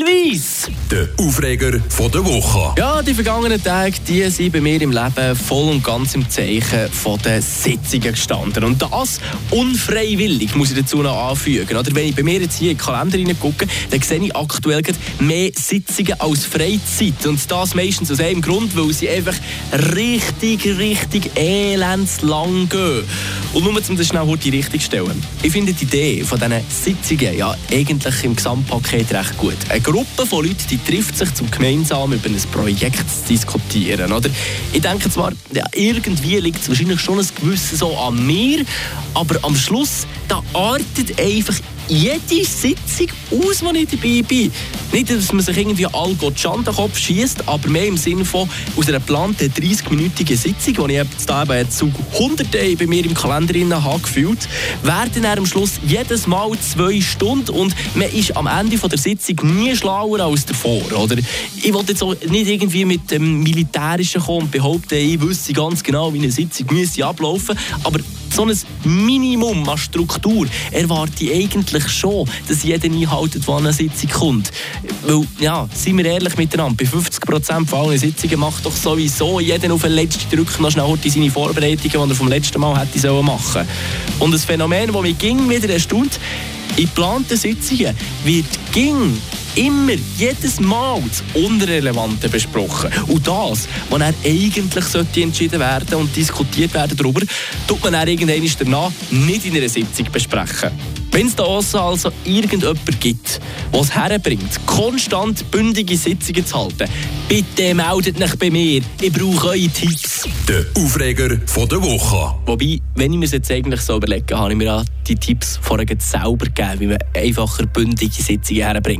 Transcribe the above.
Weiss. Der Aufreger von der Woche. Ja, die vergangenen Tage die sind bei mir im Leben voll und ganz im Zeichen von den Sitzungen gestanden. Und das unfreiwillig, muss ich dazu noch anfügen. Oder wenn ich bei mir jetzt hier in den Kalender reingucke, dann sehe ich aktuell mehr Sitzungen als Freizeit. Und das meistens aus einem Grund, weil sie einfach richtig, richtig elendslang gehen. Und nur um das schnell die richtig zu stellen. Ich finde die Idee von diesen Sitzungen ja eigentlich im Gesamtpaket recht gut. Eine Gruppe von Leuten, die trifft sich, um gemeinsam über ein Projekt zu diskutieren. Oder? Ich denke zwar, ja, irgendwie liegt es wahrscheinlich schon ein gewisses so an mir, aber am Schluss, da artet einfach jede Sitzung aus, wo ich dabei bin. Nicht, dass man sich irgendwie all Gott an den Kopf schießt, aber mehr im Sinne von aus einer geplanten 30-minütigen Sitzung, die ich jetzt da eben zu Hunderten bei mir im Kalender habe gefühlt, werden am Schluss jedes Mal zwei Stunden und man ist am Ende der Sitzung nie schlauer als davor. Oder? Ich wollte jetzt auch nicht irgendwie mit dem Militärischen kommen und behaupten, ich wüsste ganz genau, wie eine Sitzung müsste ablaufen aber so ein Minimum an Struktur erwarte ich eigentlich schon, dass jeder einhaltet, an eine Sitzung kommt. Weil, ja, seien wir ehrlich miteinander, bei 50% von allen Sitzungen macht doch sowieso jeder auf den letzten Drück noch schnell seine Vorbereitungen, die er vom letzten Mal hätte machen sollen. Und das Phänomen, das mich ging wieder erstaunt, in geplanten Sitzungen wird ging immer, jedes Mal das Unrelevante besprochen. Und das, was dann eigentlich sollte entschieden werden und diskutiert werden darüber, tut man dann irgendwann danach nicht in einer Sitzung besprechen. Wenn es da also irgendjemand gibt, der es herbringt, konstant bündige Sitzungen zu halten, bitte meldet euch bei mir. Ich brauche eure Tipps. Der Aufreger von der Woche. Wobei, wenn ich mir jetzt eigentlich so überlege, habe ich mir die Tipps vorher selber gegeben, wie man einfacher bündige Sitzungen herbringt.